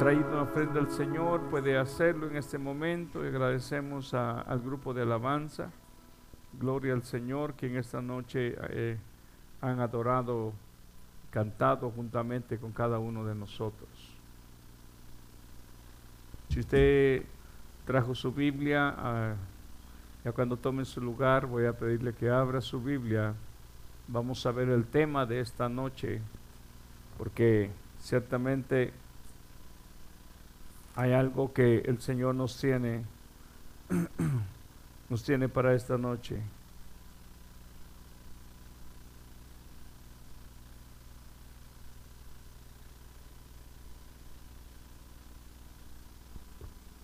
traído una ofrenda al Señor puede hacerlo en este momento. Agradecemos al grupo de alabanza. Gloria al Señor que en esta noche eh, han adorado, cantado juntamente con cada uno de nosotros. Si usted trajo su Biblia, ah, ya cuando tome su lugar voy a pedirle que abra su Biblia. Vamos a ver el tema de esta noche, porque ciertamente hay algo que el Señor nos tiene, nos tiene para esta noche.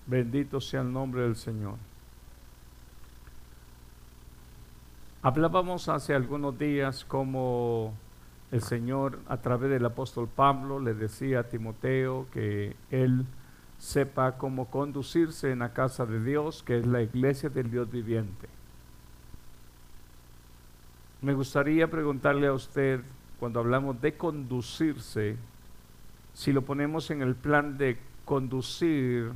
Bendito sea el nombre del Señor. Hablábamos hace algunos días como el Señor a través del apóstol Pablo le decía a Timoteo que él sepa cómo conducirse en la casa de Dios, que es la iglesia del Dios viviente. Me gustaría preguntarle a usted, cuando hablamos de conducirse, si lo ponemos en el plan de conducir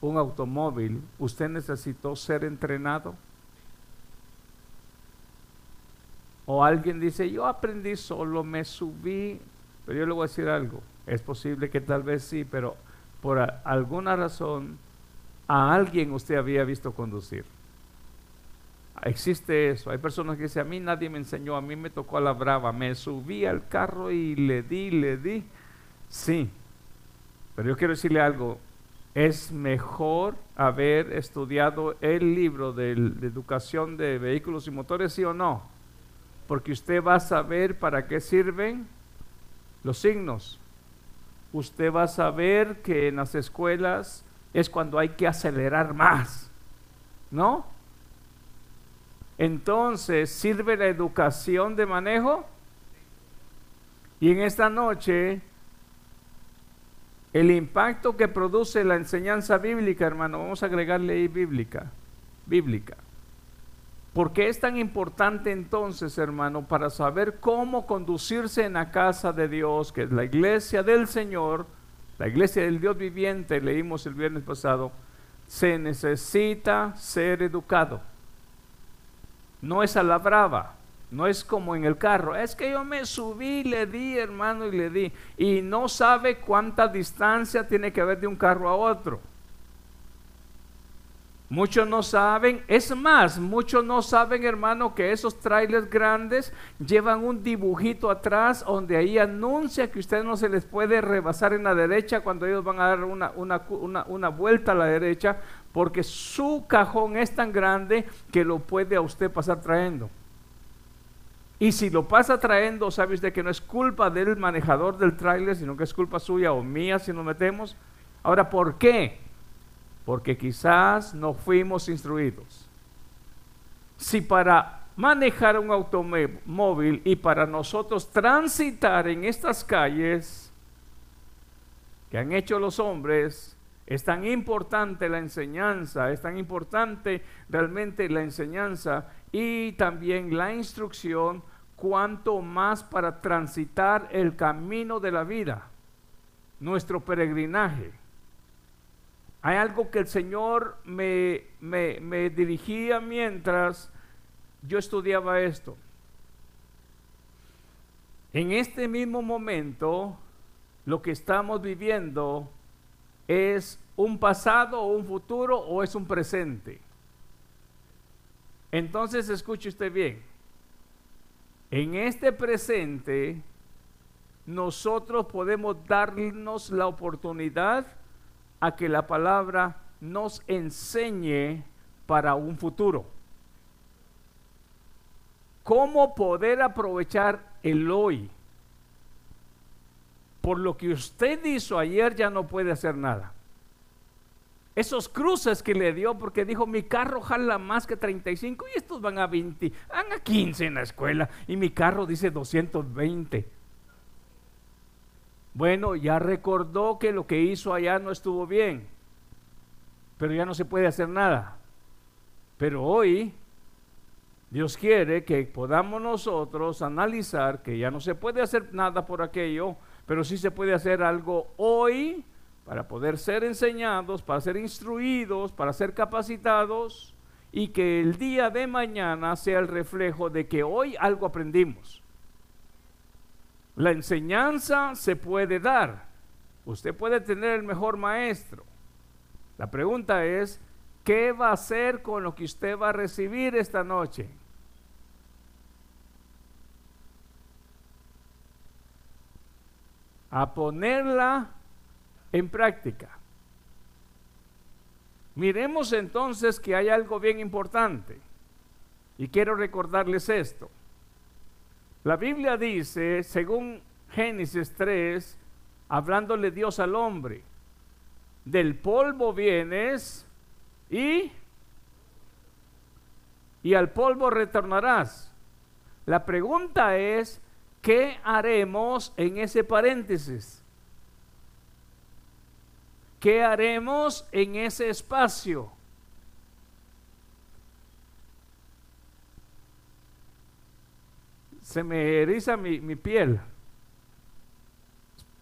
un automóvil, ¿usted necesitó ser entrenado? O alguien dice, yo aprendí solo, me subí, pero yo le voy a decir algo, es posible que tal vez sí, pero por alguna razón a alguien usted había visto conducir. Existe eso. Hay personas que dicen, a mí nadie me enseñó, a mí me tocó a la brava, me subí al carro y le di, le di. Sí, pero yo quiero decirle algo, es mejor haber estudiado el libro de, de educación de vehículos y motores, sí o no, porque usted va a saber para qué sirven los signos, usted va a saber que en las escuelas es cuando hay que acelerar más, ¿no? Entonces, ¿sirve la educación de manejo? Y en esta noche, el impacto que produce la enseñanza bíblica, hermano, vamos a agregarle ahí bíblica, bíblica. ¿Por qué es tan importante entonces, hermano, para saber cómo conducirse en la casa de Dios, que es la iglesia del Señor, la iglesia del Dios viviente, leímos el viernes pasado, se necesita ser educado. No es a la brava, no es como en el carro, es que yo me subí, le di, hermano, y le di, y no sabe cuánta distancia tiene que haber de un carro a otro. Muchos no saben, es más, muchos no saben, hermano, que esos trailers grandes llevan un dibujito atrás donde ahí anuncia que usted no se les puede rebasar en la derecha cuando ellos van a dar una, una, vuelta a la derecha, porque su cajón es tan grande que lo puede a usted pasar trayendo. Y si lo pasa trayendo, sabe usted que no es culpa del manejador del trailer, sino que es culpa suya o mía si nos metemos. Ahora, ¿por qué? Porque quizás no fuimos instruidos. Si para manejar un automóvil y para nosotros transitar en estas calles que han hecho los hombres, es tan importante la enseñanza, es tan importante realmente la enseñanza y también la instrucción, cuanto más para transitar el camino de la vida, nuestro peregrinaje. Hay algo que el Señor me, me, dirigía mientras yo estudiaba esto. En este mismo momento, lo que estamos viviendo es un pasado o un futuro o es un presente. Entonces, escuche usted bien. En este presente, nosotros podemos darnos la oportunidad a que la palabra nos enseñe para un futuro. ¿Cómo poder aprovechar el hoy? Por lo que usted hizo ayer ya no puede hacer nada. Esos cruces que le dio porque dijo mi carro jala más que 35 y estos van a 20, van a 15 en la escuela y mi carro dice 220. Bueno, ya recordó que lo que hizo allá no estuvo bien, pero ya no se puede hacer nada. Pero hoy Dios quiere que podamos nosotros analizar que ya no se puede hacer nada por aquello, pero sí se puede hacer algo hoy para poder ser enseñados, para ser instruidos, para ser capacitados y que el día de mañana sea el reflejo de que hoy algo aprendimos. La enseñanza se puede dar. Usted puede tener el mejor maestro. La pregunta es, ¿qué va a hacer con lo que usted va a recibir esta noche? A ponerla en práctica. Miremos entonces que hay algo bien importante. Y quiero recordarles esto. La Biblia dice, según Génesis 3, hablándole Dios al hombre, del polvo vienes y, y al polvo retornarás. La pregunta es, ¿qué haremos en ese paréntesis? ¿Qué haremos en ese espacio? Se me eriza mi, piel.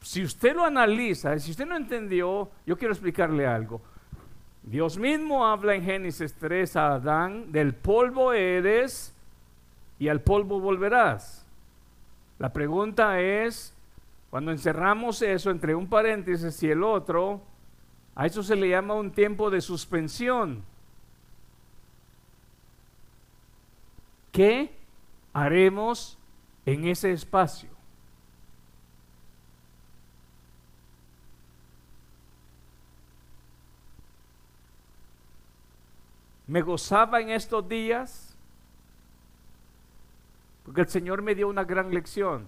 Si usted lo analiza, si usted no entendió, yo quiero explicarle algo. Dios mismo habla en Génesis 3 a Adán, del polvo eres y al polvo volverás. La pregunta es, cuando encerramos eso entre un paréntesis y el otro, a eso se le llama un tiempo de suspensión. ¿Qué haremos en ese espacio? Me gozaba en estos días porque el Señor me dio una gran lección.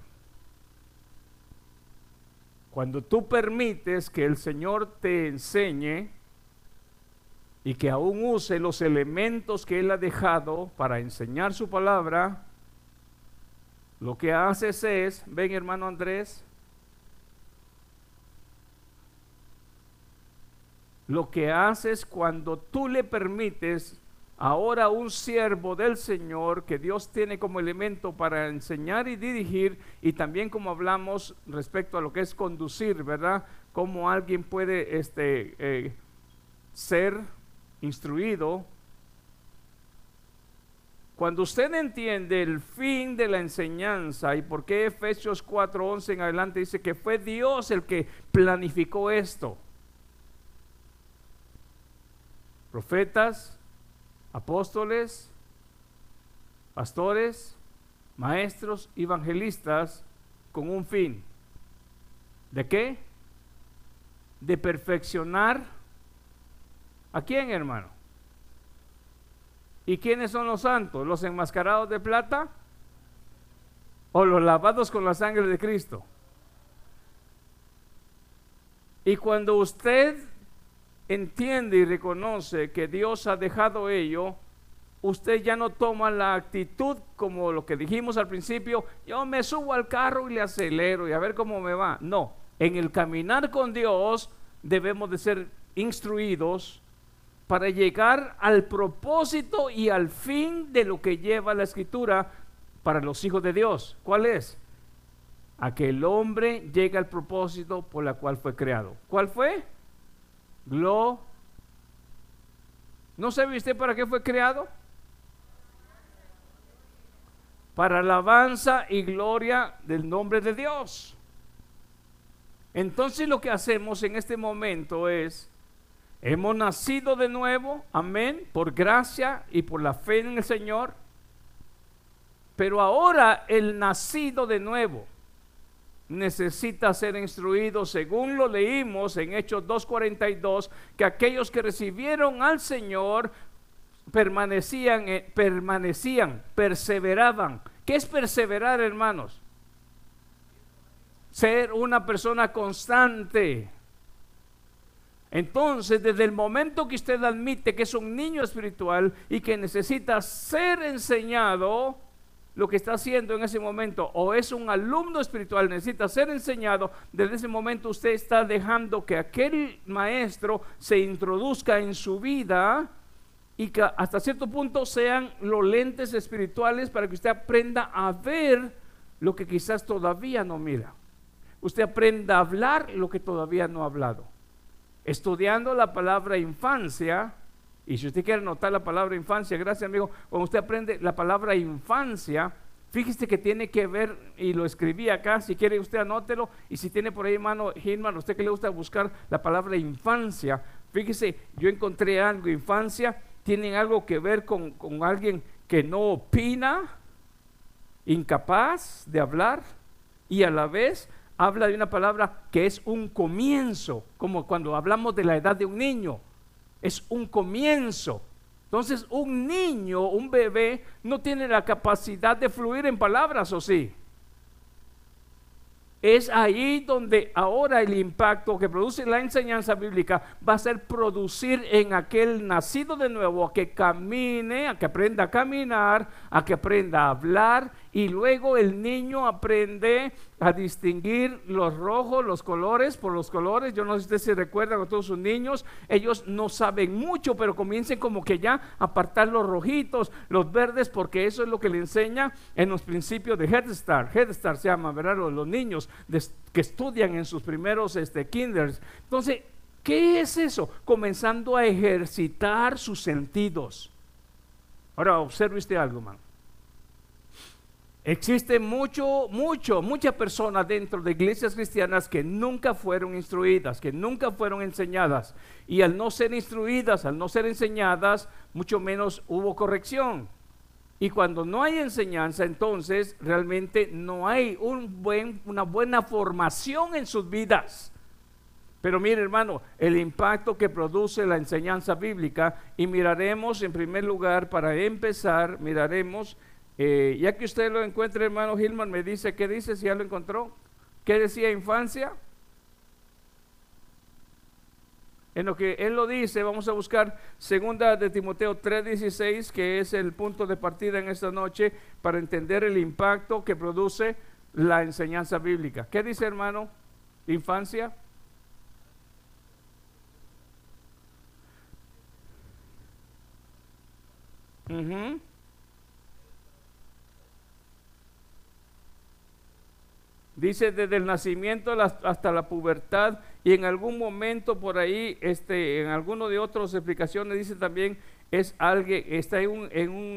Cuando tú permites que el Señor te enseñe y que aún use los elementos que Él ha dejado para enseñar su palabra, lo que haces es, ven hermano Andrés, lo que haces cuando tú le permites ahora un siervo del Señor que Dios tiene como elemento para enseñar y dirigir y también como hablamos respecto a lo que es conducir, ¿verdad? Cómo alguien puede este, eh, ser instruido. Cuando usted entiende el fin de la enseñanza y por qué Efesios 4:11 en adelante dice que fue Dios el que planificó esto. Profetas, apóstoles, pastores, maestros, evangelistas, con un fin. ¿De qué? De perfeccionar. ¿A quién, hermano? ¿Y quiénes son los santos? ¿Los enmascarados de plata? ¿O los lavados con la sangre de Cristo? Y cuando usted entiende y reconoce que Dios ha dejado ello, usted ya no toma la actitud como lo que dijimos al principio, yo me subo al carro y le acelero y a ver cómo me va. No, en el caminar con Dios debemos de ser instruidos para llegar al propósito y al fin de lo que lleva la escritura para los hijos de Dios. ¿Cuál es? A que el hombre llegue al propósito por la cual fue creado. ¿Cuál fue? Glo. ¿No sabe usted para qué fue creado? Para alabanza y gloria del nombre de Dios. Entonces lo que hacemos en este momento es, hemos nacido de nuevo, amén, por gracia y por la fe en el Señor, pero ahora el nacido de nuevo necesita ser instruido, según lo leímos en Hechos 2.42, que aquellos que recibieron al Señor permanecían, eh, permanecían, perseveraban. ¿Qué es perseverar, hermanos? Ser una persona constante. Entonces, desde el momento que usted admite que es un niño espiritual y que necesita ser enseñado, lo que está haciendo en ese momento o es un alumno espiritual, necesita ser enseñado, desde ese momento usted está dejando que aquel maestro se introduzca en su vida y que hasta cierto punto sean los lentes espirituales para que usted aprenda a ver lo que quizás todavía no mira. Usted aprenda a hablar lo que todavía no ha hablado. Estudiando la palabra infancia, y si usted quiere notar la palabra infancia, gracias amigo, cuando usted aprende la palabra infancia, fíjese que tiene que ver, y lo escribí acá, si quiere usted anótelo, y si tiene por ahí mano Hinman, usted que le gusta buscar la palabra infancia, fíjese, yo encontré algo, infancia, tienen algo que ver con, con alguien que no opina, incapaz de hablar, y a la vez habla de una palabra que es un comienzo, como cuando hablamos de la edad de un niño, es un comienzo. Entonces, un niño, un bebé, no tiene la capacidad de fluir en palabras, ¿o sí? Es ahí donde ahora el impacto que produce la enseñanza bíblica va a ser producir en aquel nacido de nuevo a que camine, a que aprenda a caminar, a que aprenda a hablar y luego el niño aprende a distinguir los rojos, los colores por los colores. Yo no sé si ustedes se recuerdan a todos sus niños, ellos no saben mucho, pero comiencen como que ya a apartar los rojitos, los verdes, porque eso es lo que le enseña en los principios de Head Start. Head Start se llama, ¿verdad? Los, niños que estudian en sus primeros este, kinders. Entonces, ¿qué es eso? Comenzando a ejercitar sus sentidos. Ahora, observe usted algo, man. Existe mucho, mucho, muchas personas dentro de iglesias cristianas que nunca fueron instruidas, que nunca fueron enseñadas. Y al no ser instruidas, al no ser enseñadas, mucho menos hubo corrección. Y cuando no hay enseñanza, entonces realmente no hay una buena formación en sus vidas. Pero mire hermano, el impacto que produce la enseñanza bíblica y miraremos en primer lugar, para empezar, miraremos eh, ya que usted lo encuentre, hermano Gilman, me dice, ¿qué dice si ya lo encontró? ¿Qué decía infancia? En lo que él lo dice, vamos a buscar segunda de Timoteo 3:16, que es el punto de partida en esta noche para entender el impacto que produce la enseñanza bíblica. ¿Qué dice, hermano? Infancia. Dice desde el nacimiento hasta la pubertad y en algún momento por ahí, este, en alguno de otras explicaciones dice también es alguien, está en,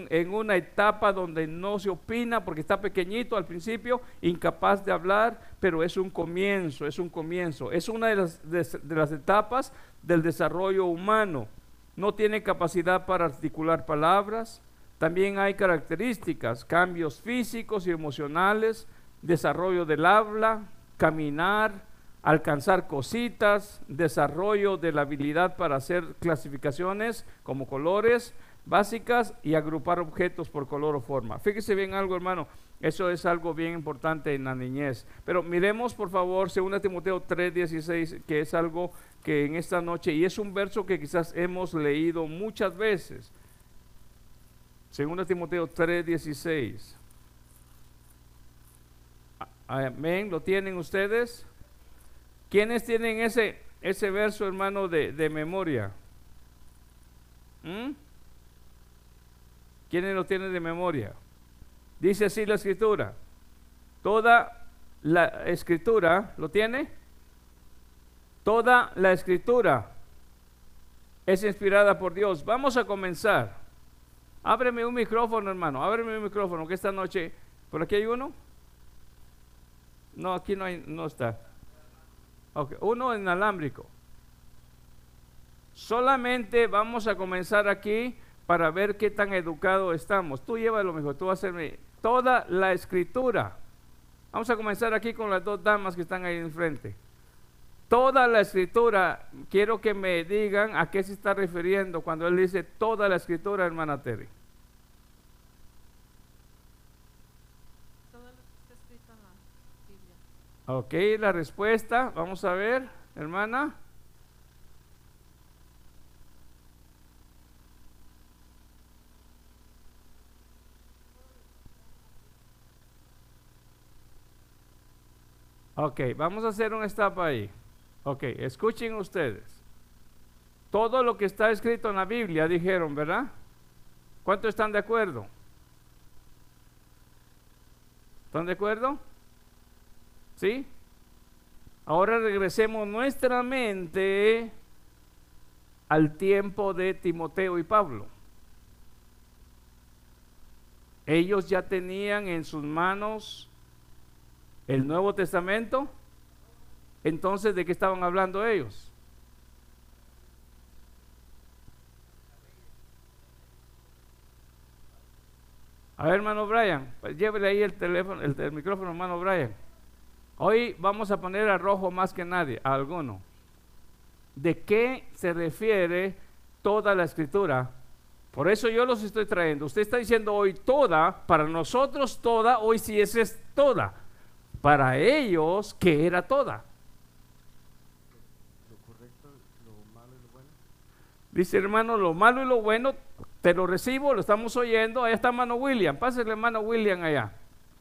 en, una etapa donde no se opina porque está pequeñito al principio, incapaz de hablar, pero es un comienzo, es un comienzo, es una de las, de las etapas del desarrollo humano. No tiene capacidad para articular palabras, también hay características, cambios físicos y emocionales, desarrollo del habla, caminar, alcanzar cositas, desarrollo de la habilidad para hacer clasificaciones como colores básicas y agrupar objetos por color o forma. Fíjese bien algo, hermano, eso es algo bien importante en la niñez. Pero miremos, por favor, 2 Timoteo 3:16, que es algo que en esta noche, y es un verso que quizás hemos leído muchas veces. 2 Timoteo 3:16. Amén. ¿Lo tienen ustedes? ¿Quiénes tienen ese, ese verso, hermano, de, memoria? ¿Mm? ¿Quiénes lo tienen de memoria? Dice así la escritura. Toda la escritura, ¿lo tiene? Toda la escritura es inspirada por Dios. Vamos a comenzar. Ábreme un micrófono, hermano. Ábreme un micrófono, que esta noche, por aquí hay uno. No, aquí no, hay, no está. Okay. Uno inalámbrico. Solamente vamos a comenzar aquí para ver qué tan educado estamos. Tú llévalo mejor, tú vas a hacerme toda la escritura. Vamos a comenzar aquí con las dos damas que están ahí enfrente. Toda la escritura, quiero que me digan a qué se está refiriendo cuando él dice toda la escritura, hermana Terry. Ok, la respuesta, vamos a ver, hermana. Ok, vamos a hacer un stop ahí. Ok, escuchen ustedes. Todo lo que está escrito en la Biblia, dijeron, ¿verdad? ¿Cuántos están de acuerdo? ¿Están de acuerdo? ¿Sí? Ahora regresemos nuestra mente al tiempo de Timoteo y Pablo. Ellos ya tenían en sus manos el Nuevo Testamento. Entonces, ¿de qué estaban hablando ellos? A ver, hermano Brian, pues llévele ahí el teléfono, el, micrófono, hermano Brian. Hoy vamos a poner a rojo más que nadie, a alguno. ¿De qué se refiere toda la escritura? Por eso yo los estoy trayendo. Usted está diciendo hoy toda, para nosotros toda, hoy sí es, es toda. Para ellos, ¿qué era toda? Lo correcto, lo malo y lo bueno. Dice hermano, lo malo y lo bueno te lo recibo, lo estamos oyendo. Ahí está hermano William. Pásale hermano William allá.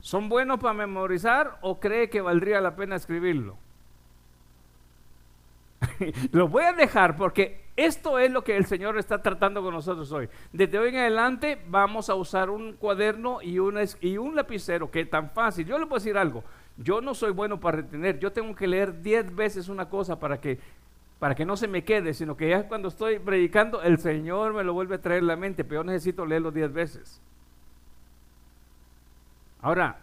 ¿Son buenos para memorizar o cree que valdría la pena escribirlo? lo voy a dejar porque esto es lo que el Señor está tratando con nosotros hoy. Desde hoy en adelante vamos a usar un cuaderno y un, y un lapicero que es tan fácil. Yo le puedo decir algo. Yo no soy bueno para retener. Yo tengo que leer 10 veces una cosa para que para que no se me quede, sino que ya cuando estoy predicando, el Señor me lo vuelve a traer a la mente, pero yo necesito leerlo diez veces. Ahora,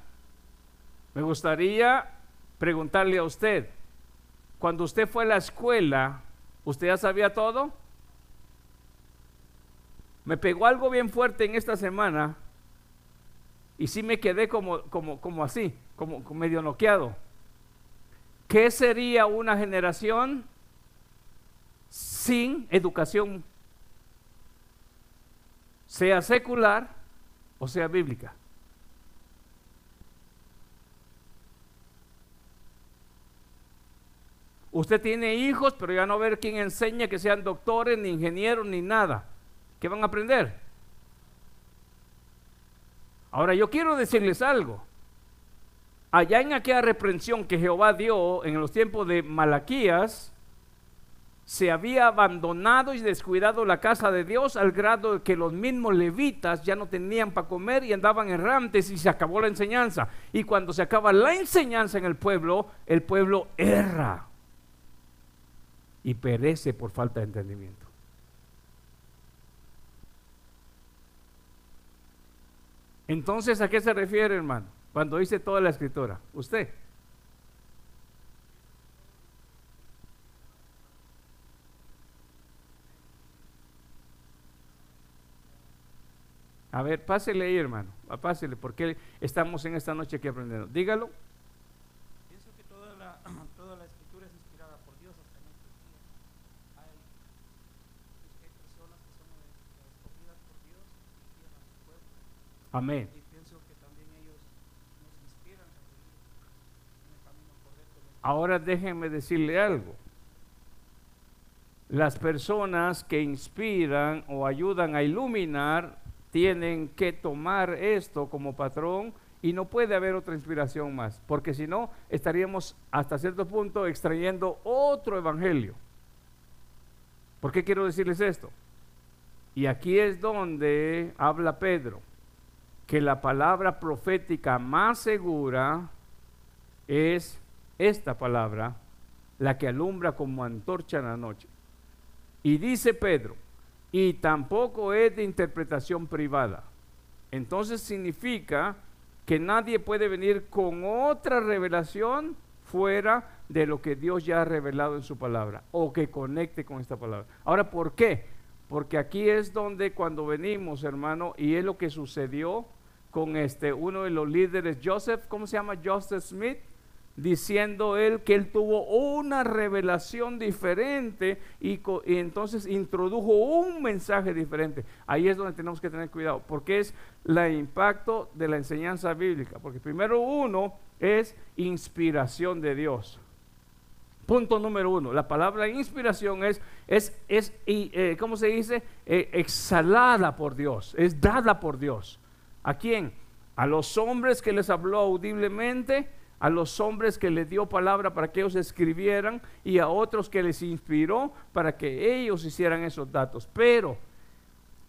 me gustaría preguntarle a usted, cuando usted fue a la escuela, ¿usted ya sabía todo? Me pegó algo bien fuerte en esta semana y sí me quedé como, como, como así, como medio noqueado. ¿Qué sería una generación sin educación, sea secular o sea bíblica. Usted tiene hijos, pero ya no ver quién enseña que sean doctores, ni ingenieros, ni nada. ¿Qué van a aprender? Ahora yo quiero decirles algo. Allá en aquella reprensión que Jehová dio en los tiempos de Malaquías, se había abandonado y descuidado la casa de Dios al grado de que los mismos levitas ya no tenían para comer y andaban errantes y se acabó la enseñanza. Y cuando se acaba la enseñanza en el pueblo, el pueblo erra y perece por falta de entendimiento. Entonces, ¿a qué se refiere, hermano? Cuando dice toda la escritura, usted. A ver, pásele ahí, hermano. Pásele, porque estamos en esta noche aquí aprendiendo. Dígalo. Pienso que toda la, toda la escritura es inspirada por Dios hasta en estos días. Hay, hay personas que son escogidas por Dios y guían a su pueblo. Amén. Y pienso que también ellos nos inspiran a seguir en el camino correcto. Ahora déjenme decirle algo. Las personas que inspiran o ayudan a iluminar tienen que tomar esto como patrón y no puede haber otra inspiración más, porque si no estaríamos hasta cierto punto extrayendo otro evangelio. ¿Por qué quiero decirles esto? Y aquí es donde habla Pedro, que la palabra profética más segura es esta palabra, la que alumbra como antorcha en la noche. Y dice Pedro, y tampoco es de interpretación privada. Entonces significa que nadie puede venir con otra revelación fuera de lo que Dios ya ha revelado en su palabra o que conecte con esta palabra. Ahora, ¿por qué? Porque aquí es donde cuando venimos, hermano, y es lo que sucedió con este uno de los líderes, Joseph, ¿cómo se llama? Joseph Smith diciendo él que él tuvo una revelación diferente y, entonces introdujo un mensaje diferente. Ahí es donde tenemos que tener cuidado, porque es el impacto de la enseñanza bíblica. Porque primero uno es inspiración de Dios. Punto número uno. La palabra inspiración es, es, es eh, ¿cómo se dice? Eh, exhalada por Dios, es dada por Dios. ¿A quién? A los hombres que les habló audiblemente, a los hombres que les dio palabra para que ellos escribieran y a otros que les inspiró para que ellos hicieran esos datos. Pero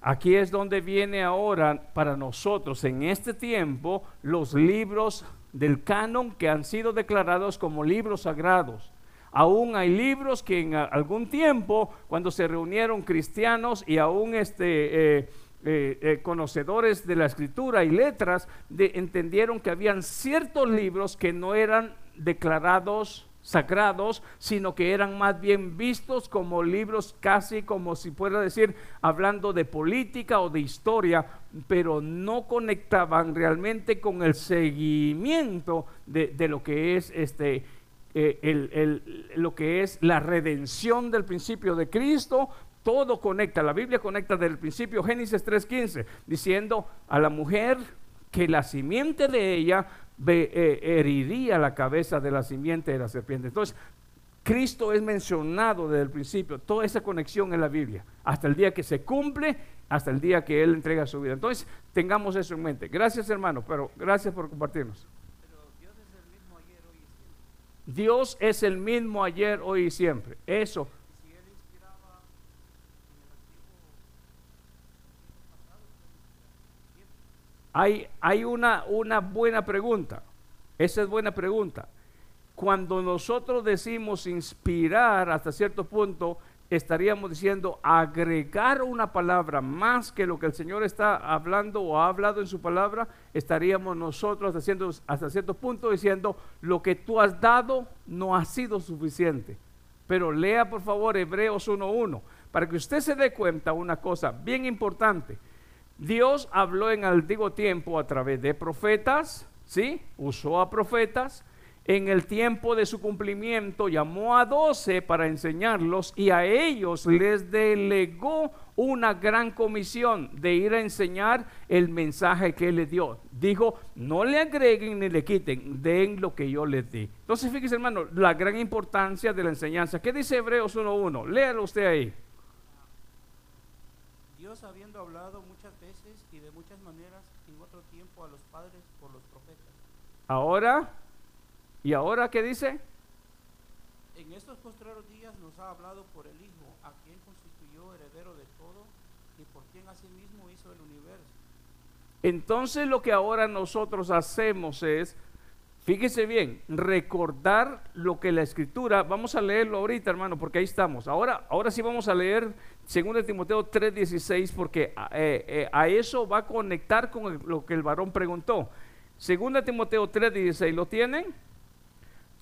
aquí es donde viene ahora para nosotros en este tiempo los libros del canon que han sido declarados como libros sagrados. Aún hay libros que en algún tiempo, cuando se reunieron cristianos y aún este, eh, eh, eh, conocedores de la escritura y letras, entendieron que habían ciertos libros que no eran declarados sagrados, sino que eran más bien vistos como libros casi como si fuera decir, hablando de política o de historia, pero no conectaban realmente con el seguimiento de, lo que es este eh, lo que es la redención del principio de Cristo, todo conecta, la Biblia conecta desde el principio, Génesis 3.15, diciendo a la mujer que la simiente de ella eh, heriría la cabeza de la simiente de la serpiente. Entonces, Cristo es mencionado desde el principio, toda esa conexión en la Biblia, hasta el día que se cumple, hasta el día que Él entrega su vida. Entonces, tengamos eso en mente. Gracias hermano, pero gracias por compartirnos. Dios es el mismo ayer, hoy y siempre. Eso. Hay, una, buena pregunta. Esa es buena pregunta. Cuando nosotros decimos inspirar hasta cierto punto, estaríamos diciendo agregar una palabra más que lo que el Señor está hablando o ha hablado en su palabra, estaríamos nosotros haciendo hasta cierto punto diciendo lo que tú has dado no ha sido suficiente. Pero lea por favor Hebreos 1.1 para que usted se dé cuenta una cosa bien importante. Dios habló en antiguo tiempo a través de profetas, ¿sí? Usó a profetas, en el tiempo de su cumplimiento llamó a doce para enseñarlos y a ellos les delegó una gran comisión de ir a enseñar el mensaje que él les dio. Dijo, no le agreguen ni le quiten, den lo que yo les di. Entonces fíjese hermano, la gran importancia de la enseñanza. ¿Qué dice Hebreos 1.1? Léalo usted ahí. Dios habiendo hablado muchas veces y de muchas maneras en otro tiempo a los padres por los profetas. Ahora ¿Y ahora qué dice? En estos postreros días nos ha hablado por el Hijo, a quien constituyó heredero de todo y por quien asimismo hizo el universo. Entonces lo que ahora nosotros hacemos es, fíjese bien, recordar lo que la escritura, vamos a leerlo ahorita hermano, porque ahí estamos. Ahora, ahora sí vamos a leer 2 Timoteo 3:16, porque eh, eh, a eso va a conectar con lo que el varón preguntó. 2 Timoteo 3:16, ¿lo tienen?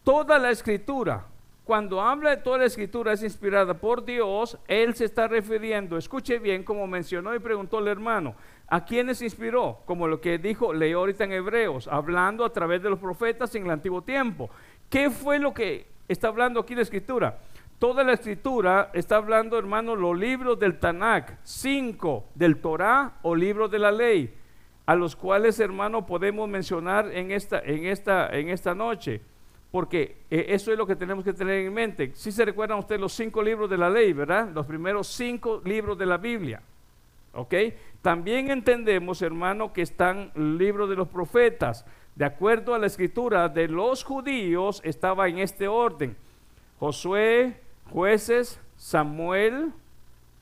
Toda la escritura, cuando habla de toda la escritura es inspirada por Dios, Él se está refiriendo, escuche bien, como mencionó y preguntó el hermano, ¿a quiénes inspiró? Como lo que dijo, leyó ahorita en Hebreos, hablando a través de los profetas en el antiguo tiempo. ¿Qué fue lo que está hablando aquí la escritura? Toda la escritura está hablando, hermano, los libros del Tanakh, cinco del Torah o libros de la ley, a los cuales, hermano, podemos mencionar en esta, en esta, en esta noche porque eh, eso es lo que tenemos que tener en mente. Si se recuerdan ustedes los cinco libros de la ley, ¿verdad? Los primeros cinco libros de la Biblia. ¿Ok? También entendemos, hermano, que están libros de los profetas. De acuerdo a la escritura de los judíos, estaba en este orden. Josué, jueces, Samuel,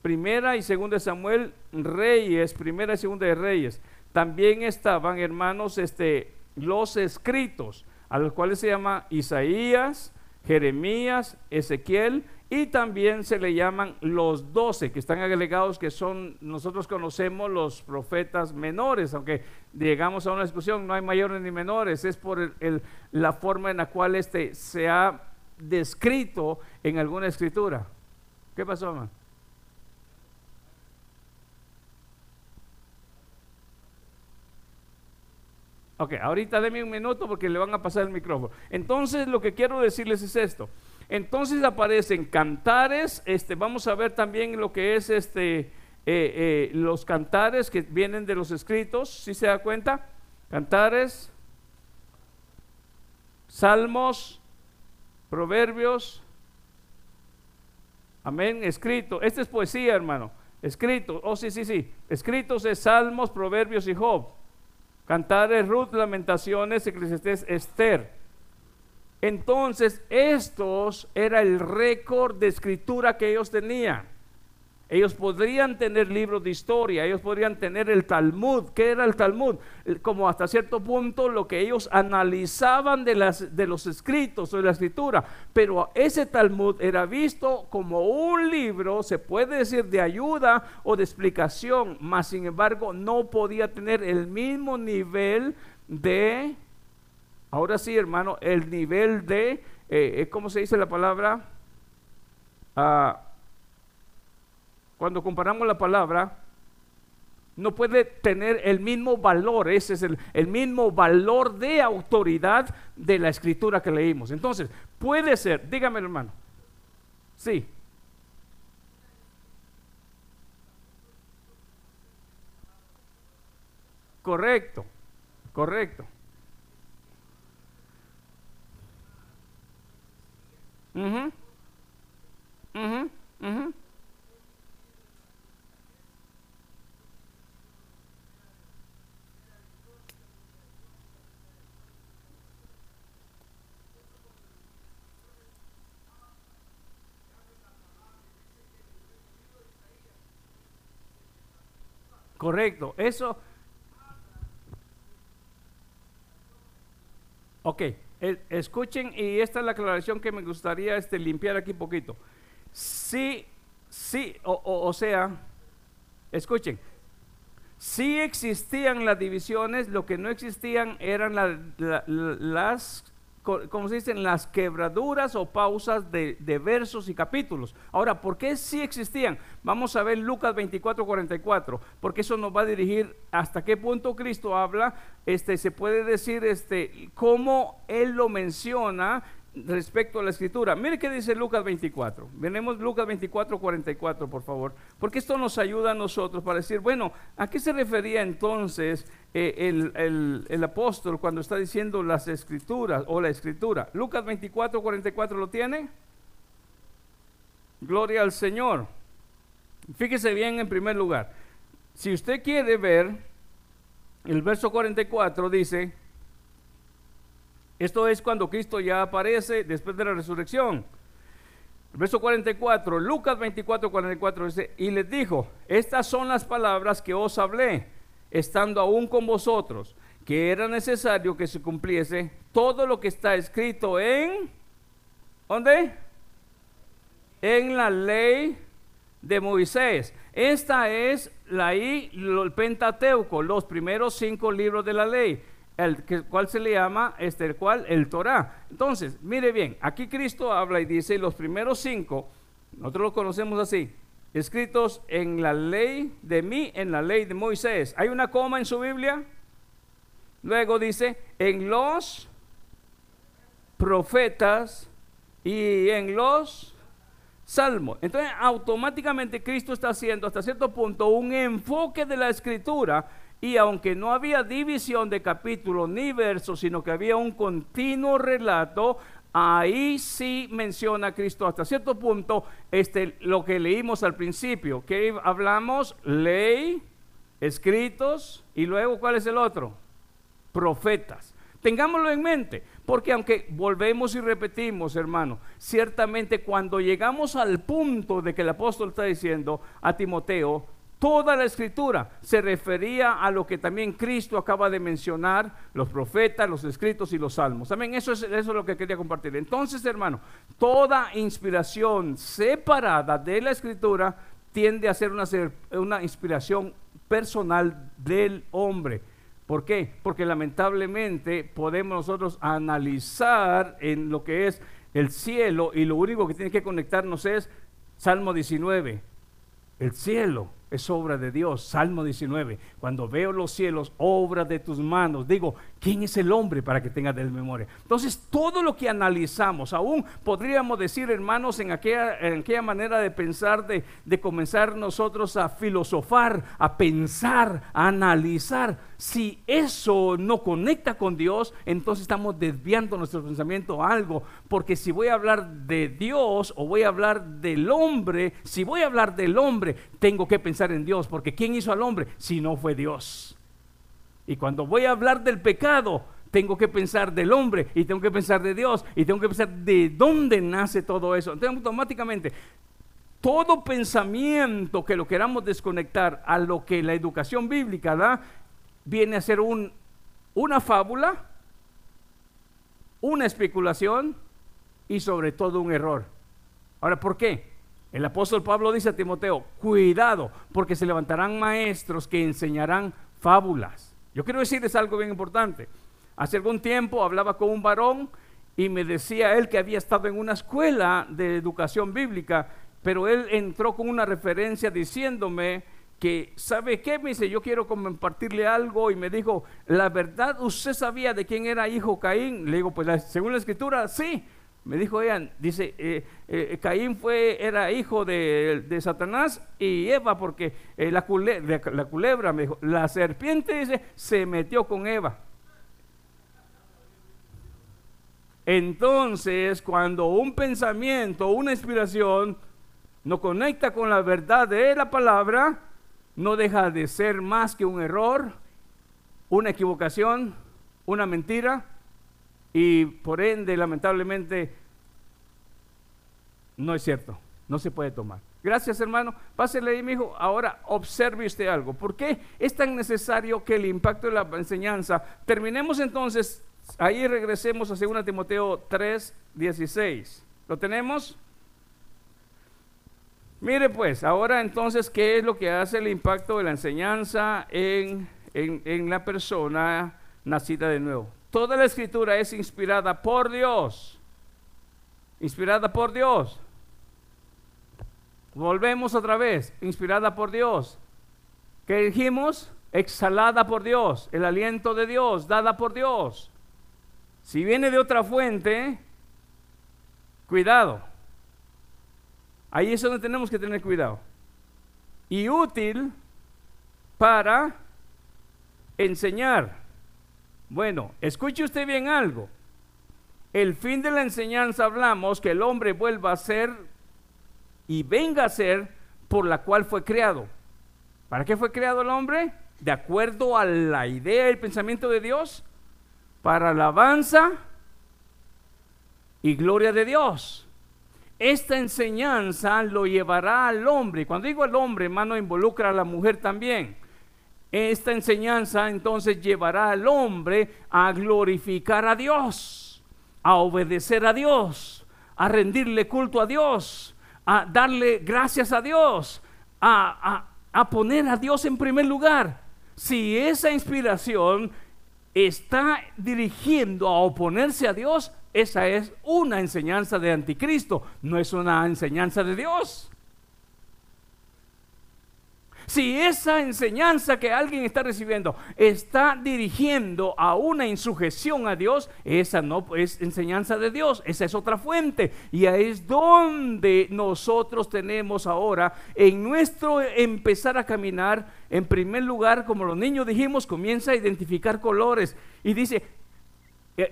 primera y segunda de Samuel, reyes, primera y segunda de reyes. También estaban, hermanos, este, los escritos a los cuales se llama Isaías, Jeremías, Ezequiel y también se le llaman los doce que están agregados que son, nosotros conocemos los profetas menores, aunque llegamos a una discusión, no hay mayores ni menores, es por la forma en la cual este se ha descrito en alguna escritura. ¿Qué pasó, mamá? Ok, ahorita denme un minuto porque le van a pasar el micrófono. Entonces, lo que quiero decirles es esto. Entonces aparecen cantares, este, vamos a ver también lo que es este, eh, eh, los cantares que vienen de los escritos, si se da cuenta? Cantares, salmos, proverbios, Amén, escrito. Este es poesía, hermano. Escrito, oh sí, sí, sí. Escritos de Salmos, Proverbios y Job. Cantares, Ruth, Lamentaciones, Eclesiastés, Esther. Entonces, estos era el récord de escritura que ellos tenían. Ellos podrían tener libros de historia, ellos podrían tener el Talmud. ¿Qué era el Talmud? Como hasta cierto punto lo que ellos analizaban de, las, de los escritos o de la escritura. Pero ese Talmud era visto como un libro, se puede decir, de ayuda o de explicación, mas sin embargo no podía tener el mismo nivel de, ahora sí hermano, el nivel de, eh, eh, ¿cómo se dice la palabra? Ah, cuando comparamos la palabra, no puede tener el mismo valor, ese es el, mismo valor de autoridad de la escritura que leímos. Entonces, puede ser, dígame hermano, sí. Correcto, correcto. mhm mhm Correcto, eso. Ok, escuchen y esta es la aclaración que me gustaría este, limpiar aquí poquito. Sí, sí, o, sea, escuchen, sí existían las divisiones, lo que no existían eran las como se dicen, las quebraduras o pausas de, versos y capítulos. Ahora, ¿por qué sí existían? Vamos a ver Lucas 24, 44, porque eso nos va a dirigir hasta qué punto Cristo habla, este, se puede decir, este, cómo Él lo menciona respecto a la escritura. Mire qué dice Lucas 24. Venemos Lucas 24, 44, por favor. Porque esto nos ayuda a nosotros para decir, bueno, ¿a qué se refería entonces eh, el, el, apóstol cuando está diciendo las escrituras o la escritura? Lucas 24, 44 lo tiene. Gloria al Señor. Fíjese bien en primer lugar. Si usted quiere ver, el verso 44 dice, esto es cuando Cristo ya aparece después de la resurrección. verso 44, Lucas 24, 44 dice, y les dijo, estas son las palabras que os hablé, estando aún con vosotros, que era necesario que se cumpliese todo lo que está escrito en, ¿dónde? En la ley de Moisés. Esta es la el Pentateuco, los primeros cinco libros de la ley el cual se le llama este el cual el Torah. Entonces, mire bien, aquí Cristo habla y dice los primeros cinco, nosotros lo conocemos así, escritos en la ley de mí, en la ley de Moisés. ¿Hay una coma en su Biblia? Luego dice, en los profetas y en los salmos. Entonces, automáticamente Cristo está haciendo hasta cierto punto un enfoque de la escritura y aunque no había división de capítulos ni versos, sino que había un continuo relato, ahí sí menciona Cristo hasta cierto punto este, lo que leímos al principio, que hablamos ley, escritos y luego ¿cuál es el otro? Profetas. Tengámoslo en mente, porque aunque volvemos y repetimos, hermano, ciertamente cuando llegamos al punto de que el apóstol está diciendo a Timoteo, Toda la escritura se refería a lo que también Cristo acaba de mencionar, los profetas, los escritos y los salmos. También eso es, eso es lo que quería compartir. Entonces, hermano, toda inspiración separada de la escritura tiende a ser una, una inspiración personal del hombre. ¿Por qué? Porque lamentablemente podemos nosotros analizar en lo que es el cielo y lo único que tiene que conectarnos es Salmo 19, el cielo es obra de Dios. Salmo 19. Cuando veo los cielos, obra de tus manos. Digo, ¿quién es el hombre para que tenga de memoria? Entonces, todo lo que analizamos, aún podríamos decir, hermanos, en aquella, en aquella manera de pensar, de, de comenzar nosotros a filosofar, a pensar, a analizar. Si eso no conecta con Dios, entonces estamos desviando nuestro pensamiento a algo. Porque si voy a hablar de Dios o voy a hablar del hombre, si voy a hablar del hombre, tengo que pensar en Dios. Porque ¿quién hizo al hombre si no fue Dios? Y cuando voy a hablar del pecado, tengo que pensar del hombre y tengo que pensar de Dios y tengo que pensar de dónde nace todo eso. Entonces automáticamente todo pensamiento que lo queramos desconectar a lo que la educación bíblica da, viene a ser un, una fábula, una especulación y sobre todo un error. Ahora, ¿por qué? El apóstol Pablo dice a Timoteo, cuidado, porque se levantarán maestros que enseñarán fábulas. Yo quiero decirles algo bien importante. Hace algún tiempo hablaba con un varón y me decía él que había estado en una escuela de educación bíblica, pero él entró con una referencia diciéndome que, ¿sabe qué? Me dice, yo quiero compartirle algo y me dijo, la verdad, ¿usted sabía de quién era hijo Caín? Le digo, pues según la escritura, sí. Me dijo ella, dice, eh, eh, Caín fue, era hijo de, Satanás y Eva, porque eh, la, la culebra, me dijo, la serpiente, dice, se metió con Eva. Entonces, cuando un pensamiento, una inspiración, no conecta con la verdad de la palabra, no deja de ser más que un error, una equivocación, una mentira y por ende lamentablemente no es cierto, no se puede tomar. Gracias hermano, pásele ahí mi hijo, ahora observe usted algo. ¿Por qué es tan necesario que el impacto de la enseñanza? Terminemos entonces, ahí regresemos a 2 Timoteo 3, 16. ¿Lo tenemos? Mire pues, ahora entonces, ¿qué es lo que hace el impacto de la enseñanza en, en, la persona nacida de nuevo? Toda la escritura es inspirada por Dios. Inspirada por Dios. Volvemos otra vez, inspirada por Dios. ¿Qué dijimos? Exhalada por Dios, el aliento de Dios, dada por Dios. Si viene de otra fuente, cuidado. Ahí es donde tenemos que tener cuidado. Y útil para enseñar. Bueno, escuche usted bien algo. El fin de la enseñanza hablamos que el hombre vuelva a ser y venga a ser por la cual fue creado. ¿Para qué fue creado el hombre? De acuerdo a la idea y el pensamiento de Dios, para alabanza y gloria de Dios. Esta enseñanza lo llevará al hombre. Cuando digo al hombre, hermano, involucra a la mujer también. Esta enseñanza entonces llevará al hombre a glorificar a Dios, a obedecer a Dios, a rendirle culto a Dios, a darle gracias a Dios, a, a poner a Dios en primer lugar. Si esa inspiración está dirigiendo a oponerse a Dios, esa es una enseñanza de anticristo, no es una enseñanza de Dios. Si esa enseñanza que alguien está recibiendo está dirigiendo a una insujeción a Dios, esa no es enseñanza de Dios, esa es otra fuente. Y ahí es donde nosotros tenemos ahora en nuestro empezar a caminar, en primer lugar, como los niños dijimos, comienza a identificar colores y dice,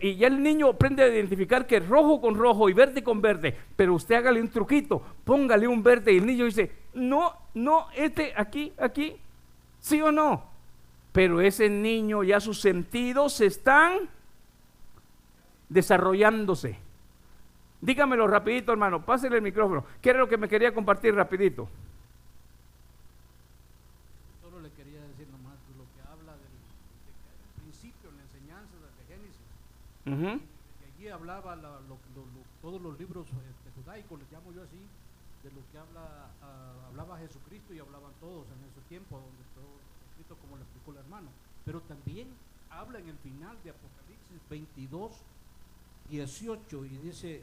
y ya el niño aprende a identificar que rojo con rojo y verde con verde. Pero usted hágale un truquito, póngale un verde y el niño dice, no, no, este aquí, aquí, sí o no. Pero ese niño ya sus sentidos están desarrollándose. Dígamelo rapidito, hermano, pásele el micrófono. ¿Qué era lo que me quería compartir rapidito? allí hablaba todos los libros este, judaicos, les llamo yo así, de lo que habla, ah, hablaba Jesucristo y hablaban todos en ese tiempo, donde todo escrito como lo explicó el hermano. Pero también habla en el final de Apocalipsis 22, 18 y dice,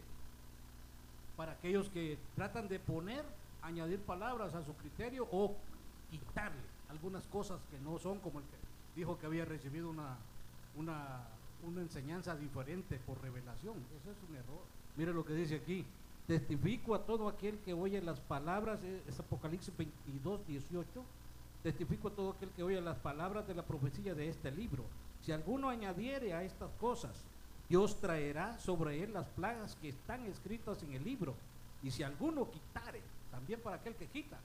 para aquellos que tratan de poner, añadir palabras a su criterio o quitarle algunas cosas que no son como el que dijo que había recibido una, una, una enseñanza diferente por revelación. Eso es un error. Mire lo que dice aquí. Testifico a todo aquel que oye las palabras, eh, es Apocalipsis 22, 18. Testifico a todo aquel que oye las palabras de la profecía de este libro. Si alguno añadiere a estas cosas, Dios traerá sobre él las plagas que están escritas en el libro. Y si alguno quitare, también para aquel que quita,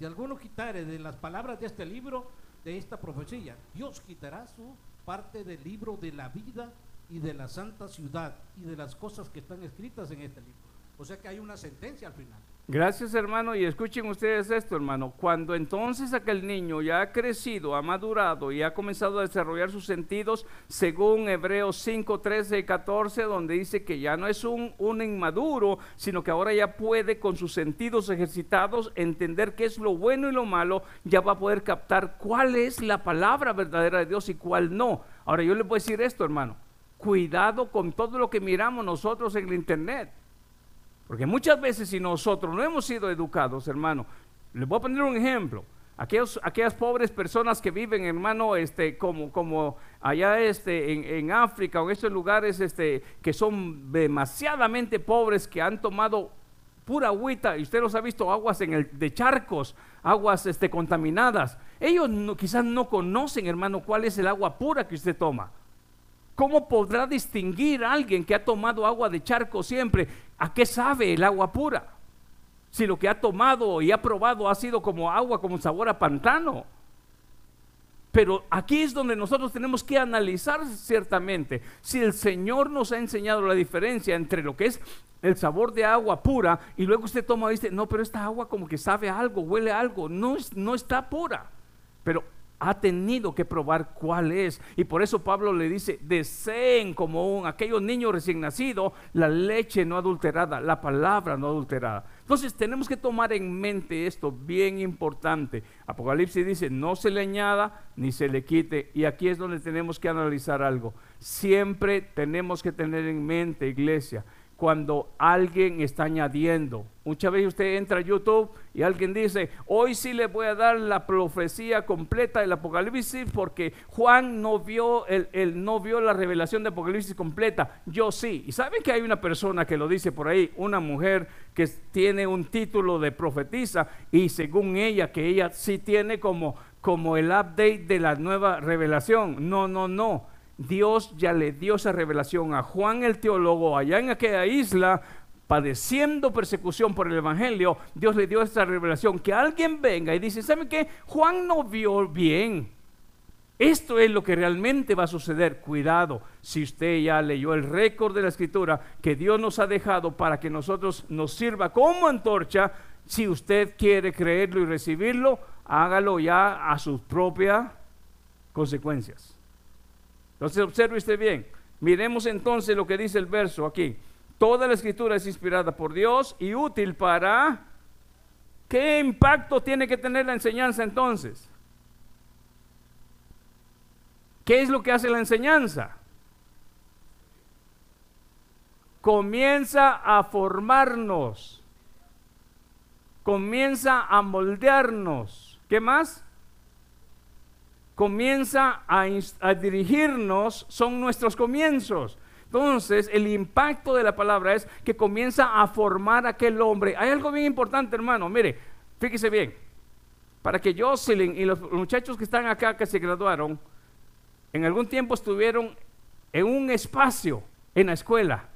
si alguno quitare de las palabras de este libro, de esta profecía, Dios quitará su parte del libro de la vida y de la santa ciudad y de las cosas que están escritas en este libro. O sea que hay una sentencia al final. Gracias hermano y escuchen ustedes esto hermano, cuando entonces aquel niño ya ha crecido, ha madurado y ha comenzado a desarrollar sus sentidos según Hebreos 5, 13 y 14 donde dice que ya no es un, un inmaduro, sino que ahora ya puede con sus sentidos ejercitados entender qué es lo bueno y lo malo, ya va a poder captar cuál es la palabra verdadera de Dios y cuál no. Ahora yo le puedo decir esto hermano, cuidado con todo lo que miramos nosotros en el internet. Porque muchas veces si nosotros no hemos sido educados, hermano, les voy a poner un ejemplo. Aquellos, aquellas pobres personas que viven, hermano, este, como, como allá este, en, en, África o en estos lugares este, que son demasiadamente pobres, que han tomado pura agüita, y usted los ha visto, aguas en el, de charcos, aguas este, contaminadas. Ellos no, quizás no conocen, hermano, cuál es el agua pura que usted toma. ¿Cómo podrá distinguir a alguien que ha tomado agua de charco siempre? ¿A qué sabe el agua pura? Si lo que ha tomado y ha probado ha sido como agua, como sabor a pantano. Pero aquí es donde nosotros tenemos que analizar ciertamente si el Señor nos ha enseñado la diferencia entre lo que es el sabor de agua pura y luego usted toma y dice, no, pero esta agua como que sabe algo, huele algo, no, no está pura. Pero ha tenido que probar cuál es. Y por eso Pablo le dice, deseen como un, aquellos niños recién nacidos la leche no adulterada, la palabra no adulterada. Entonces tenemos que tomar en mente esto, bien importante. Apocalipsis dice, no se le añada ni se le quite. Y aquí es donde tenemos que analizar algo. Siempre tenemos que tener en mente, iglesia, cuando alguien está añadiendo. Muchas veces usted entra a YouTube y alguien dice, hoy sí le voy a dar la profecía completa del Apocalipsis porque Juan no vio, el, no vio la revelación de Apocalipsis completa. Yo sí. Y saben que hay una persona que lo dice por ahí, una mujer que tiene un título de profetisa y según ella, que ella sí tiene como, como el update de la nueva revelación. No, no, no. Dios ya le dio esa revelación a Juan el teólogo allá en aquella isla, padeciendo persecución por el Evangelio, Dios le dio esa revelación. Que alguien venga y dice, ¿saben qué? Juan no vio bien. Esto es lo que realmente va a suceder. Cuidado, si usted ya leyó el récord de la escritura que Dios nos ha dejado para que nosotros nos sirva como antorcha, si usted quiere creerlo y recibirlo, hágalo ya a sus propias consecuencias. Entonces observe usted bien. Miremos entonces lo que dice el verso aquí. Toda la escritura es inspirada por Dios y útil para... ¿Qué impacto tiene que tener la enseñanza entonces? ¿Qué es lo que hace la enseñanza? Comienza a formarnos. Comienza a moldearnos. ¿Qué más? Comienza a, dirigirnos son nuestros comienzos. Entonces, el impacto de la palabra es que comienza a formar aquel hombre. Hay algo bien importante, hermano. Mire, fíjese bien. Para que Jocelyn y los muchachos que están acá, que se graduaron, en algún tiempo estuvieron en un espacio en la escuela.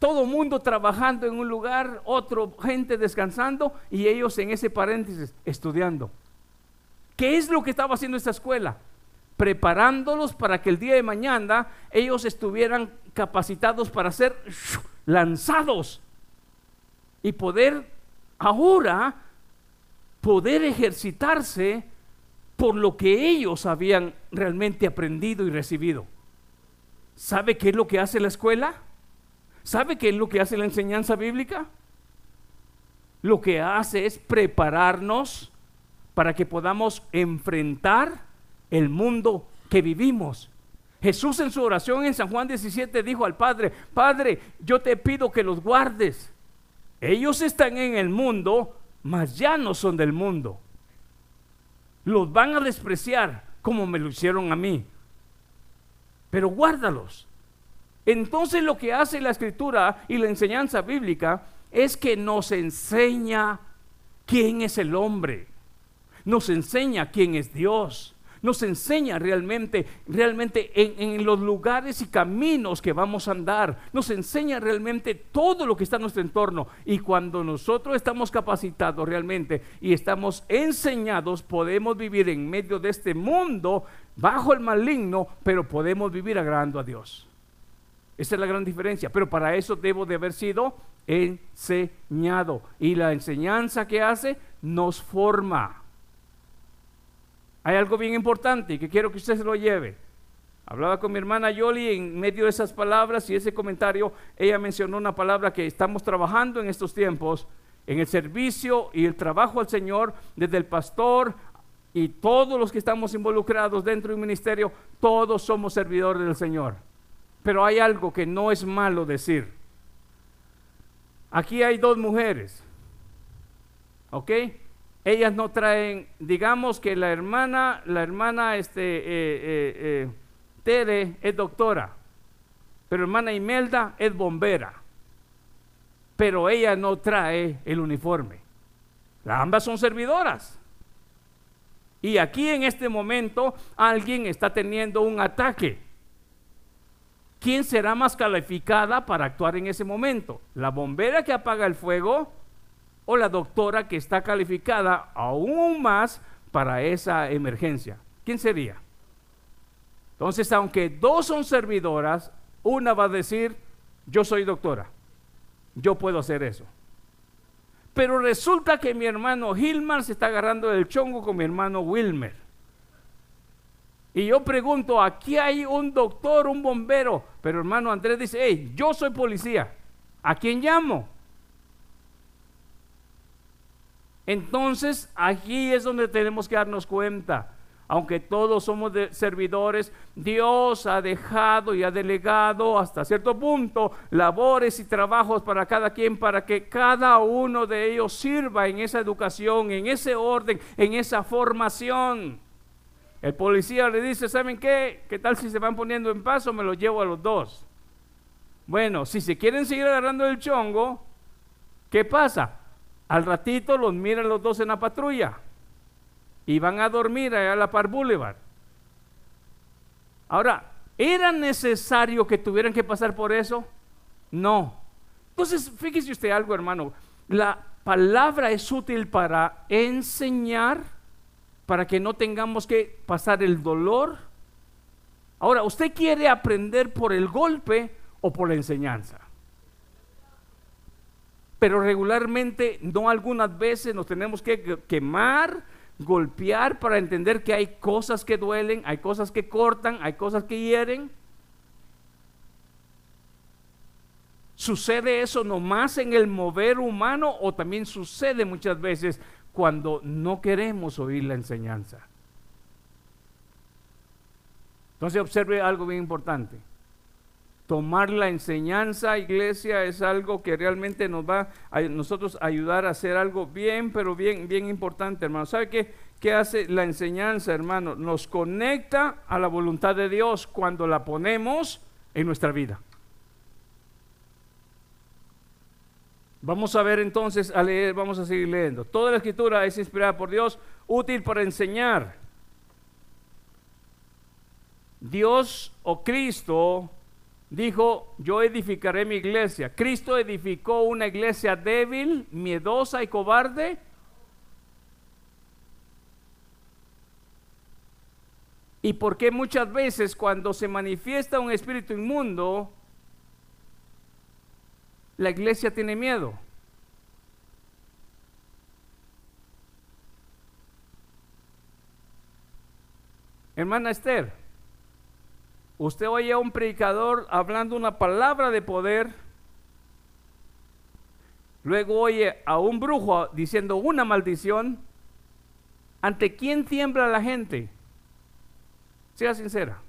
Todo mundo trabajando en un lugar, otro gente descansando y ellos en ese paréntesis estudiando. ¿Qué es lo que estaba haciendo esta escuela? Preparándolos para que el día de mañana ellos estuvieran capacitados para ser lanzados y poder ahora poder ejercitarse por lo que ellos habían realmente aprendido y recibido. ¿Sabe qué es lo que hace la escuela? ¿Sabe qué es lo que hace la enseñanza bíblica? Lo que hace es prepararnos para que podamos enfrentar el mundo que vivimos. Jesús en su oración en San Juan 17 dijo al Padre, Padre, yo te pido que los guardes, Ellos están en el mundo, mas ya no son del mundo. Los van a despreciar como me lo hicieron a mí. Pero guárdalos. Entonces lo que hace la escritura y la enseñanza bíblica es que nos enseña quién es el hombre. Nos enseña quién es Dios nos enseña realmente, realmente en, los lugares y caminos que vamos a andar. Nos enseña realmente todo lo que está en nuestro entorno. Y cuando nosotros estamos capacitados realmente y estamos enseñados, podemos vivir en medio de este mundo bajo el maligno, pero podemos vivir agradando a Dios. Esa es la gran diferencia. Pero para eso debo de haber sido enseñado. Y la enseñanza que hace nos forma. Hay algo bien importante que quiero que usted se lo lleve. Hablaba con mi hermana Yoli en medio de esas palabras y ese comentario, ella mencionó una palabra que estamos trabajando en estos tiempos, en el servicio y el trabajo al Señor, desde el pastor y todos los que estamos involucrados dentro de un ministerio, todos somos servidores del Señor. Pero hay algo que no es malo decir. Aquí hay dos mujeres, ¿ok? ellas no traen, digamos que la hermana, la hermana este, eh, eh, eh, Tere es doctora, pero hermana Imelda es bombera, pero ella no trae el uniforme. ambas son servidoras. Y aquí en este momento alguien está teniendo un ataque. ¿Quién será más calificada para actuar en ese momento? ¿La bombera que apaga el fuego o la doctora que está calificada aún más para esa emergencia. ¿Quién sería? Entonces, aunque dos son servidoras, una va a decir, yo soy doctora, yo puedo hacer eso. Pero resulta que mi hermano Gilmar se está agarrando el chongo con mi hermano Wilmer. Y yo pregunto, aquí hay un doctor, un bombero, pero hermano Andrés dice, hey, yo soy policía, ¿a quién llamo? Entonces, aquí es donde tenemos que darnos cuenta. Aunque todos somos servidores, Dios ha dejado y ha delegado hasta cierto punto labores y trabajos para cada quien, para que cada uno de ellos sirva en esa educación, en ese orden, en esa formación. El policía le dice, ¿saben qué? ¿Qué tal si se van poniendo en paso? Me lo llevo a los dos. Bueno, si se quieren seguir agarrando el chongo, ¿qué pasa? Al ratito los miran los dos en la patrulla y van a dormir allá a la Par Boulevard. Ahora, ¿era necesario que tuvieran que pasar por eso? No. Entonces, fíjese usted algo, hermano. La palabra es útil para enseñar, para que no tengamos que pasar el dolor. Ahora, ¿usted quiere aprender por el golpe o por la enseñanza? pero regularmente, no algunas veces nos tenemos que quemar, golpear para entender que hay cosas que duelen, hay cosas que cortan, hay cosas que hieren. ¿Sucede eso nomás en el mover humano o también sucede muchas veces cuando no queremos oír la enseñanza? Entonces observe algo bien importante tomar la enseñanza, iglesia, es algo que realmente nos va a nosotros ayudar a hacer algo bien, pero bien, bien importante, hermano. ¿Sabe qué, qué hace la enseñanza, hermano? Nos conecta a la voluntad de Dios cuando la ponemos en nuestra vida. Vamos a ver entonces, a leer, vamos a seguir leyendo. Toda la escritura es inspirada por Dios, útil para enseñar. Dios o Cristo dijo, yo edificaré mi iglesia. Cristo edificó una iglesia débil, miedosa y cobarde. ¿Y por qué muchas veces cuando se manifiesta un espíritu inmundo, la iglesia tiene miedo? Hermana Esther, Usted oye a un predicador hablando una palabra de poder, luego oye a un brujo diciendo una maldición. ¿Ante quién tiembla la gente? Sea sincera.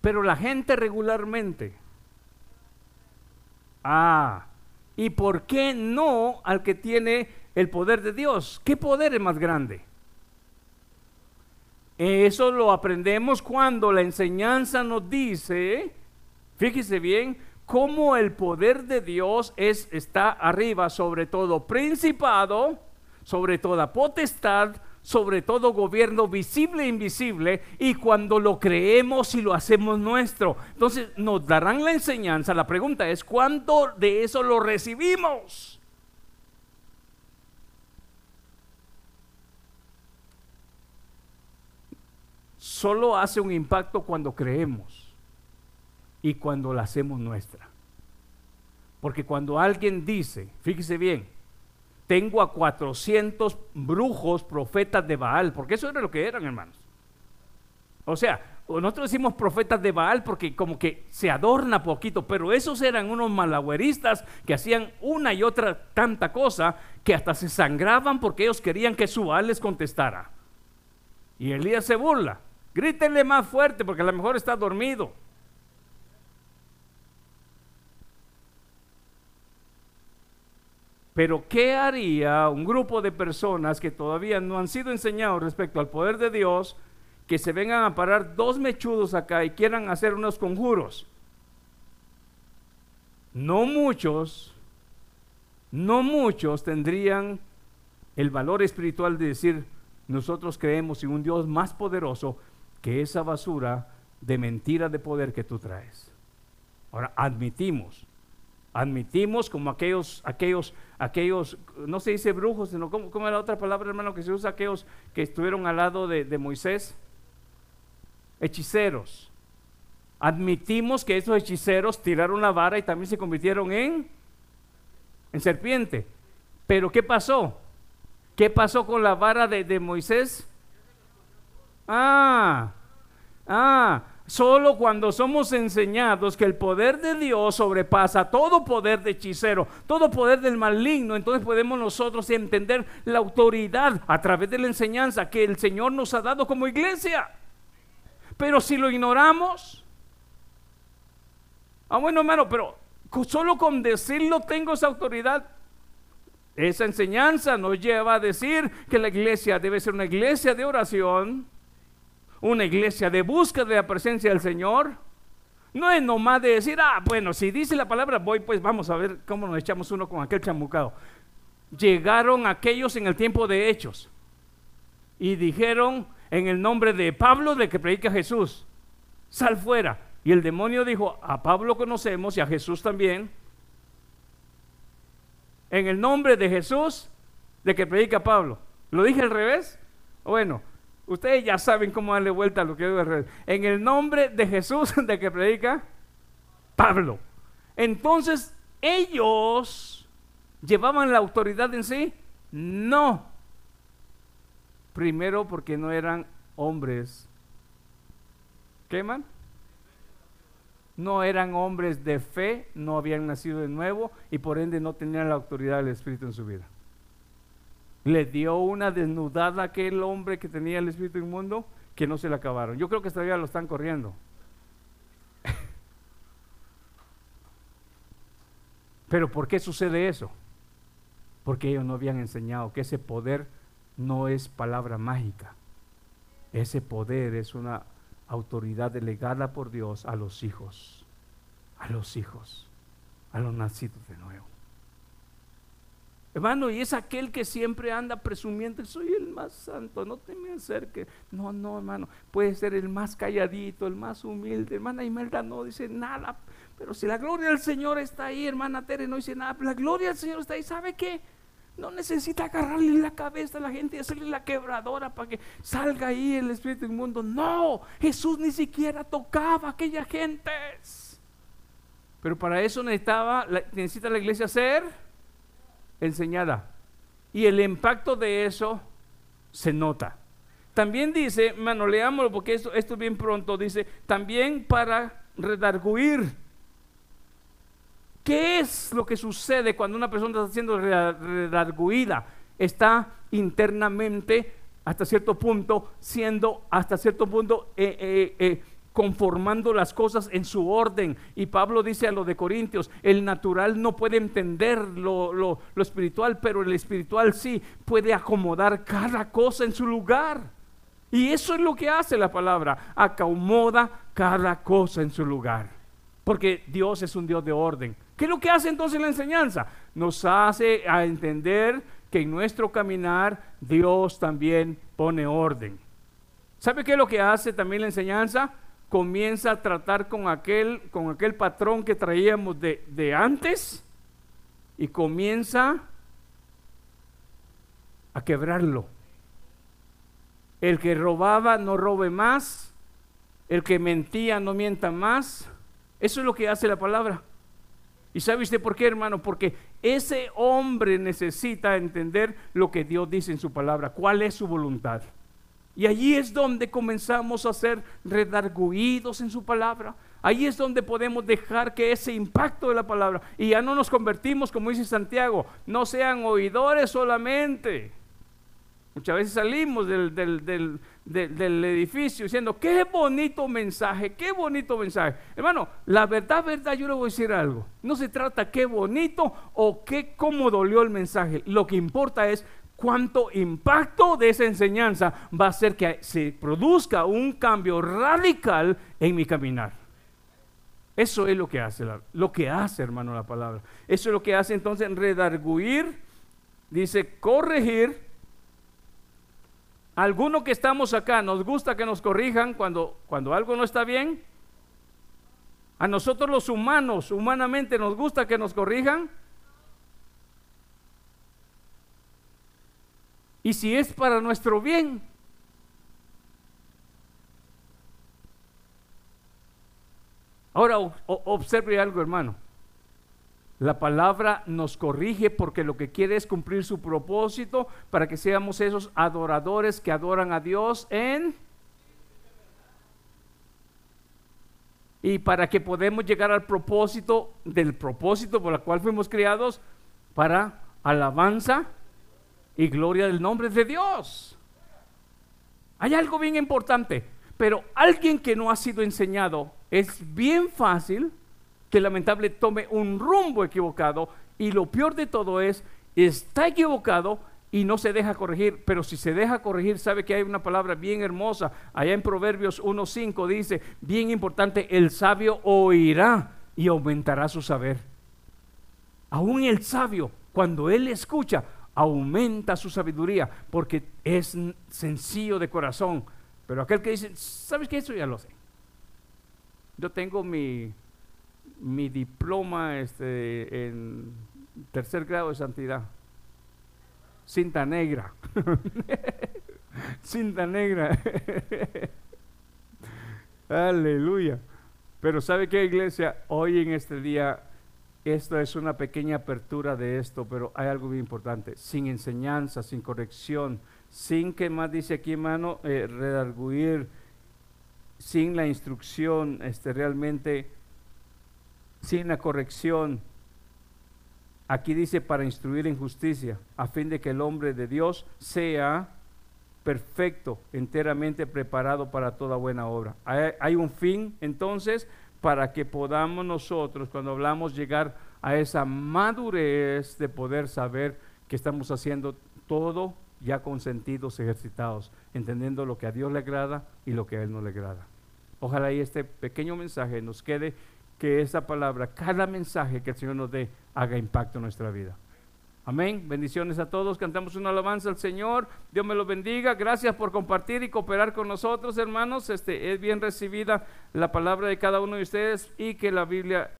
Pero la gente regularmente. Ah, ¿y por qué no al que tiene el poder de Dios? ¿Qué poder es más grande? Eso lo aprendemos cuando la enseñanza nos dice, fíjese bien, cómo el poder de Dios es, está arriba sobre todo principado, sobre toda potestad, sobre todo gobierno visible e invisible, y cuando lo creemos y lo hacemos nuestro. Entonces nos darán la enseñanza. La pregunta es, ¿cuánto de eso lo recibimos? Solo hace un impacto cuando creemos y cuando la hacemos nuestra. Porque cuando alguien dice, fíjese bien, tengo a 400 brujos, profetas de Baal, porque eso era lo que eran, hermanos. O sea, nosotros decimos profetas de Baal porque como que se adorna poquito, pero esos eran unos malagüeristas que hacían una y otra tanta cosa que hasta se sangraban porque ellos querían que su Baal les contestara. Y Elías se burla. Grítenle más fuerte porque a lo mejor está dormido. Pero ¿qué haría un grupo de personas que todavía no han sido enseñados respecto al poder de Dios, que se vengan a parar dos mechudos acá y quieran hacer unos conjuros? No muchos, no muchos tendrían el valor espiritual de decir, nosotros creemos en un Dios más poderoso que esa basura de mentira de poder que tú traes. Ahora, admitimos, admitimos como aquellos, aquellos aquellos, no se dice brujos, sino ¿cómo, cómo era la otra palabra, hermano, que se usa aquellos que estuvieron al lado de, de Moisés? Hechiceros. Admitimos que esos hechiceros tiraron la vara y también se convirtieron en, en serpiente. Pero ¿qué pasó? ¿Qué pasó con la vara de, de Moisés? Ah, ah, Solo cuando somos enseñados que el poder de Dios sobrepasa todo poder de hechicero, todo poder del maligno, entonces podemos nosotros entender la autoridad a través de la enseñanza que el Señor nos ha dado como iglesia. Pero si lo ignoramos, ah bueno hermano, pero solo con decirlo tengo esa autoridad. Esa enseñanza nos lleva a decir que la iglesia debe ser una iglesia de oración una iglesia de búsqueda de la presencia del Señor. No es nomás de decir, ah, bueno, si dice la palabra voy, pues vamos a ver cómo nos echamos uno con aquel chamucado. Llegaron aquellos en el tiempo de hechos y dijeron en el nombre de Pablo de que predica Jesús, sal fuera. Y el demonio dijo, a Pablo conocemos y a Jesús también. En el nombre de Jesús de que predica Pablo. ¿Lo dije al revés? Bueno, Ustedes ya saben cómo darle vuelta a lo que digo En el nombre de Jesús de que predica Pablo. Entonces, ellos llevaban la autoridad en sí? No. Primero porque no eran hombres. ¿Qué man? No eran hombres de fe, no habían nacido de nuevo y por ende no tenían la autoridad del Espíritu en su vida le dio una desnudada a aquel hombre que tenía el espíritu inmundo que no se le acabaron. Yo creo que todavía lo están corriendo. Pero ¿por qué sucede eso? Porque ellos no habían enseñado que ese poder no es palabra mágica. Ese poder es una autoridad delegada por Dios a los hijos, a los hijos, a los nacidos de nuevo. Hermano, y es aquel que siempre anda presumiendo, soy el más santo, no te me acerques. No, no, hermano, puede ser el más calladito, el más humilde. Hermana Imelda no dice nada, pero si la gloria del Señor está ahí, hermana Tere no dice nada, la gloria del Señor está ahí, ¿sabe qué? No necesita agarrarle la cabeza a la gente y hacerle la quebradora para que salga ahí el espíritu inmundo. No, Jesús ni siquiera tocaba a aquella gente. Pero para eso necesitaba, necesita la iglesia ser enseñada. Y el impacto de eso se nota. También dice, hermano, leámoslo porque esto, esto bien pronto, dice, también para redarguir. ¿Qué es lo que sucede cuando una persona está siendo redarguida? Está internamente, hasta cierto punto, siendo hasta cierto punto eh, eh, eh, conformando las cosas en su orden. Y Pablo dice a los de Corintios, el natural no puede entender lo, lo, lo espiritual, pero el espiritual sí puede acomodar cada cosa en su lugar. Y eso es lo que hace la palabra, acomoda cada cosa en su lugar. Porque Dios es un Dios de orden. ¿Qué es lo que hace entonces la enseñanza? Nos hace a entender que en nuestro caminar Dios también pone orden. ¿Sabe qué es lo que hace también la enseñanza? Comienza a tratar con aquel, con aquel patrón que traíamos de, de antes y comienza a quebrarlo. El que robaba no robe más, el que mentía no mienta más. Eso es lo que hace la palabra. ¿Y sabe usted por qué, hermano? Porque ese hombre necesita entender lo que Dios dice en su palabra, cuál es su voluntad. Y allí es donde comenzamos a ser redarguidos en su palabra. Ahí es donde podemos dejar que ese impacto de la palabra, y ya no nos convertimos, como dice Santiago, no sean oidores solamente, Muchas veces salimos del, del, edificio diciendo, qué bonito mensaje, qué bonito mensaje. Hermano, la verdad, verdad, yo le voy a decir algo. No se trata qué bonito o qué cómo dolió el mensaje. Lo que importa es cuánto impacto de esa enseñanza va a hacer que se produzca un cambio radical en mi caminar. Eso es lo que hace, lo que hace, hermano, la palabra. Eso es lo que hace entonces redarguir, dice corregir, Alguno que estamos acá nos gusta que nos corrijan cuando, cuando algo no está bien. A nosotros los humanos, humanamente, nos gusta que nos corrijan. Y si es para nuestro bien. Ahora observe algo, hermano. La palabra nos corrige porque lo que quiere es cumplir su propósito para que seamos esos adoradores que adoran a Dios en... Y para que podamos llegar al propósito del propósito por el cual fuimos creados para alabanza y gloria del nombre de Dios. Hay algo bien importante, pero alguien que no ha sido enseñado es bien fácil que lamentable tome un rumbo equivocado y lo peor de todo es, está equivocado y no se deja corregir, pero si se deja corregir, sabe que hay una palabra bien hermosa, allá en Proverbios 1.5 dice, bien importante, el sabio oirá y aumentará su saber. Aún el sabio, cuando él escucha, aumenta su sabiduría, porque es sencillo de corazón. Pero aquel que dice, ¿sabes qué? Eso ya lo sé. Yo tengo mi mi diploma este, en tercer grado de santidad. Cinta negra. Cinta negra. Aleluya. Pero ¿sabe qué, iglesia? Hoy en este día, esto es una pequeña apertura de esto, pero hay algo bien importante. Sin enseñanza, sin corrección, sin que más dice aquí, hermano, eh, redarguir, sin la instrucción, este, realmente sin la corrección. Aquí dice para instruir en justicia, a fin de que el hombre de Dios sea perfecto, enteramente preparado para toda buena obra. Hay, un fin entonces para que podamos nosotros, cuando hablamos, llegar a esa madurez de poder saber que estamos haciendo todo ya con sentidos ejercitados, entendiendo lo que a Dios le agrada y lo que a Él no le agrada. Ojalá y este pequeño mensaje nos quede que esa palabra, cada mensaje que el Señor nos dé, haga impacto en nuestra vida. Amén. Bendiciones a todos. Cantamos una alabanza al Señor. Dios me lo bendiga. Gracias por compartir y cooperar con nosotros, hermanos. Este es bien recibida la palabra de cada uno de ustedes y que la Biblia